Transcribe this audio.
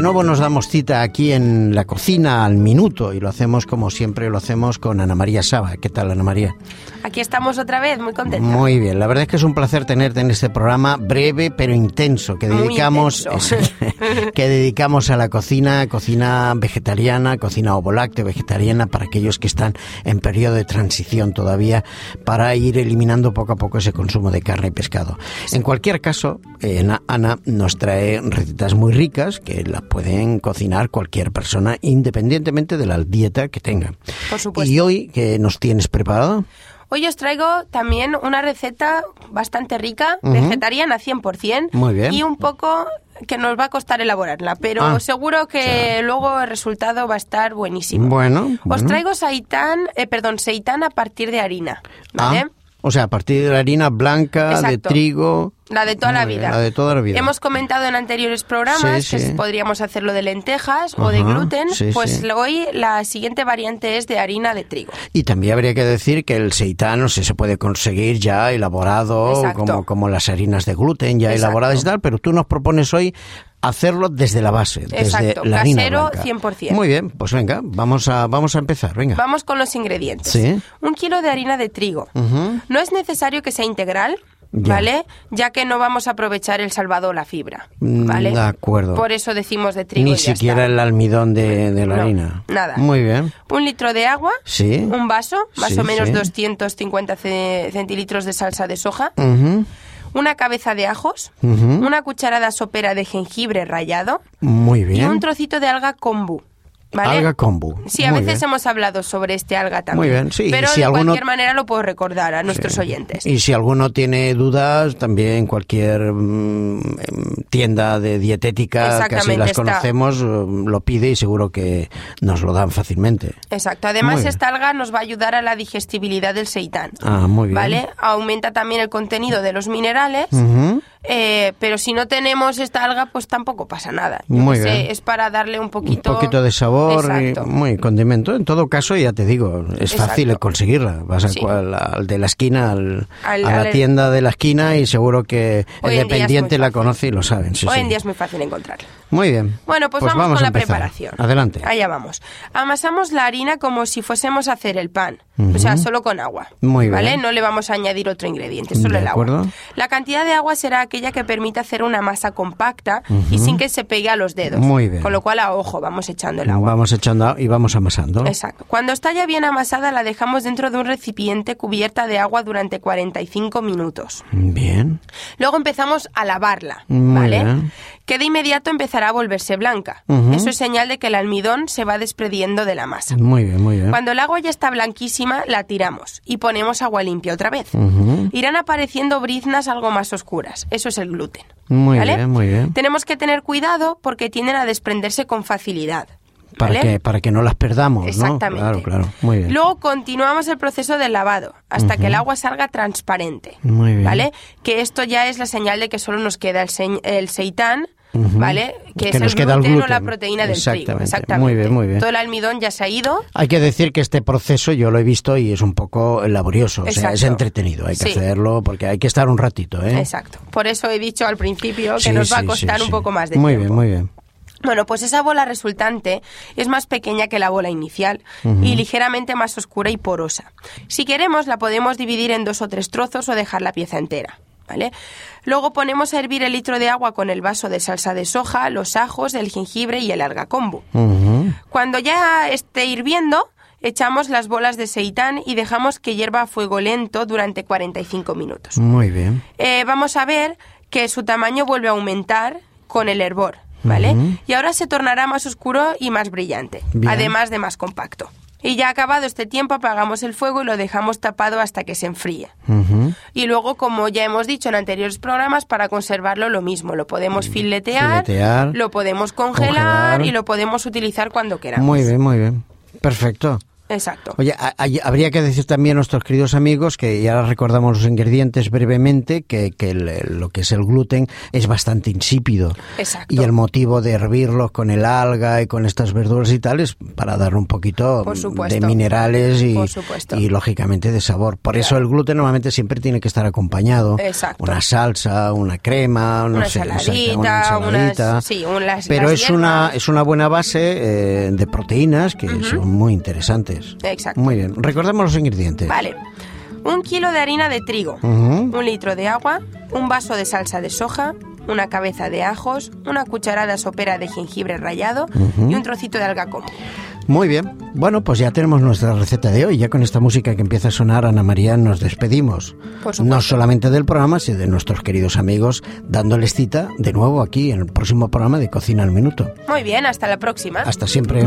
de nuevo nos damos cita aquí en la cocina al minuto y lo hacemos como siempre lo hacemos con Ana María Saba. ¿Qué tal, Ana María? Aquí estamos otra vez, muy contenta. Muy bien, la verdad es que es un placer tenerte en este programa breve pero intenso que dedicamos que dedicamos a la cocina, cocina vegetariana, cocina ovoláctea vegetariana para aquellos que están en periodo de transición todavía para ir eliminando poco a poco ese consumo de carne y pescado. En cualquier caso, Ana nos trae recetas muy ricas que las pueden cocinar cualquier persona independientemente de la dieta que tenga. Por supuesto. ¿Y hoy qué nos tienes preparado? Hoy os traigo también una receta bastante rica, vegetariana 100%. Muy bien. Y un poco que nos va a costar elaborarla, pero Ah, seguro que luego el resultado va a estar buenísimo. Bueno, Os bueno. traigo seitán, eh, perdón, seitán a partir de harina, ¿vale? Ah, o sea, a partir de la harina blanca, de trigo. La de toda la bien, vida. La de toda la vida. Hemos comentado en anteriores programas Sí, que sí. podríamos hacerlo de lentejas o de gluten. sí, pues hoy la siguiente variante es de harina de trigo. Y también habría que decir que el seitán no sé, se puede conseguir ya elaborado, como, como las harinas de gluten ya Exacto. elaboradas y tal, pero tú nos propones hoy hacerlo desde la base, desde Exacto, la harina casero blanca. 100%. Muy bien, pues venga, vamos a, vamos a empezar, venga. Vamos con los ingredientes. Sí. Un kilo de harina de trigo. No es necesario que sea integral, Ya. ¿vale? Ya que no vamos a aprovechar el salvado o la fibra, Mm, ¿vale? de acuerdo. Por eso decimos de trigo. Ni y ya siquiera está. el almidón de, de la No, harina. nada. Muy bien. Un litro de agua, Sí. un vaso, más Sí, o menos sí. 250 ce- centilitros de salsa de soja, Ujú, una cabeza de ajos, una cucharada sopera de jengibre rallado Muy y bien. un trocito de alga kombu. ¿Vale? Alga kombu. Sí, a Muy veces bien. hemos hablado sobre este alga también. Muy bien, sí, Pero si de alguno- cualquier manera lo puedo recordar a nuestros Sí. oyentes. Y si alguno tiene dudas, también cualquier mm, em, tienda de dietética, que así las está. conocemos, eh, lo pide y seguro que nos lo dan fácilmente. Exacto. Además, esta alga nos va a ayudar a la digestibilidad del seitán. Ah, muy bien. ¿Vale? Aumenta también el contenido de los minerales. Ujú. Eh, pero si no tenemos esta alga, pues tampoco pasa nada. Yo Muy qué sé, bien. es para darle un Un poquito... poquito de sabor y muy condimento. En todo caso, ya te digo, es Exacto. fácil conseguirla. Vas a Sí. cual- al de la esquina, al, Al- a la al- tienda de la esquina y seguro que el dependiente la conoce y lo saben. sí, Hoy sí. en día es muy fácil encontrarla. Muy bien. Bueno, pues, vamos, con a la preparación. Adelante. Allá vamos. Amasamos la harina como si fuésemos a hacer el pan. O sea, solo con agua. Muy bien. ¿Vale? No le vamos a añadir otro ingrediente, solo De el agua. acuerdo. La cantidad de agua será aquella que permita hacer una masa compacta y sin que se pegue a los dedos. Muy bien. Con lo cual, a ojo, vamos echando el agua. Vamos echando y vamos amasando. Exacto. Cuando está ya bien amasada, la dejamos dentro de un recipiente cubierta de agua durante 45 minutos. Bien. Luego empezamos a lavarla, Muy ¿vale? bien. Que de inmediato empezará a volverse blanca. Eso es señal de que el almidón se va desprendiendo de la masa. Muy bien, muy bien. Cuando el agua ya está blanquísima, la tiramos y ponemos agua limpia otra vez. Irán apareciendo briznas algo más oscuras. Eso es el gluten. Muy ¿vale? bien, muy bien. Tenemos que tener cuidado porque tienden a desprenderse con facilidad. Para ¿vale? que, para que no las perdamos, ¿no? Exactamente. Claro, claro. Muy bien. Luego continuamos el proceso del lavado hasta que el agua salga transparente. Muy bien. ¿Vale? Que esto ya es la señal de que solo nos queda el, señ- el seitán. ¿Vale? Que, Que es nos el queda el gluten, o la gluten. proteína del trigo. Exactamente. Exactamente. Muy bien, muy bien. Todo el almidón ya se ha ido. Hay que decir que este proceso yo lo he visto y es un poco laborioso, o sea, es Exacto. entretenido, hay que Sí. hacerlo porque hay que estar un ratito, ¿eh? Exacto. Por eso he dicho al principio que Sí, nos va a costar un poco más de Muy tiempo. bien, muy bien. Bueno, pues esa bola resultante es más pequeña que la bola inicial y ligeramente más oscura y porosa. Si queremos, la podemos dividir en dos o tres trozos o dejar la pieza entera. ¿Vale? Luego ponemos a hervir el litro de agua con el vaso de salsa de soja, los ajos, el jengibre y el alga kombu. Ujú. Cuando ya esté hirviendo, echamos las bolas de seitán y dejamos que hierva a fuego lento durante 45 minutos. Muy bien. Eh, vamos a ver que su tamaño vuelve a aumentar con el hervor, ¿vale? Y ahora se tornará más oscuro y más brillante, Bien. además de más compacto. Y ya acabado este tiempo apagamos el fuego y lo dejamos tapado hasta que se enfríe. Y luego, como ya hemos dicho en anteriores programas, para conservarlo lo mismo, lo podemos filetear, Filetear, lo podemos congelar, congelar. y lo podemos utilizar cuando queramos. Muy bien, muy bien. Perfecto. Exacto. Oye, habría que decir también a nuestros queridos amigos que ya recordamos los ingredientes brevemente, que, que lo que es el gluten es bastante insípido. Exacto. Y el motivo de hervirlos con el alga y con estas verduras y tal es para dar un poquito de minerales y, y, lógicamente de sabor. Por eso el gluten normalmente siempre tiene que estar acompañado. Exacto. Una salsa, una crema, no una sé, saladita, una ensaladita. sí, Pero es una, es una buena base eh, de proteínas que son muy interesantes. Exacto. Muy bien. Recordemos los ingredientes. Vale. Un kilo de harina de trigo, un litro de agua, un vaso de salsa de soja, una cabeza de ajos, una cucharada sopera de jengibre rallado y un trocito de alga común. Muy bien. Bueno, pues ya tenemos nuestra receta de hoy. Ya con esta música que empieza a sonar, Ana María, nos despedimos. no solamente del programa, sino de nuestros queridos amigos, dándoles cita de nuevo aquí en el próximo programa de Cocina al Minuto. Muy bien, hasta la próxima. Hasta siempre.